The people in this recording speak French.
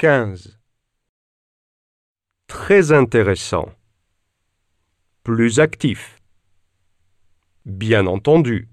15. Très intéressant. Plus actif. Bien entendu.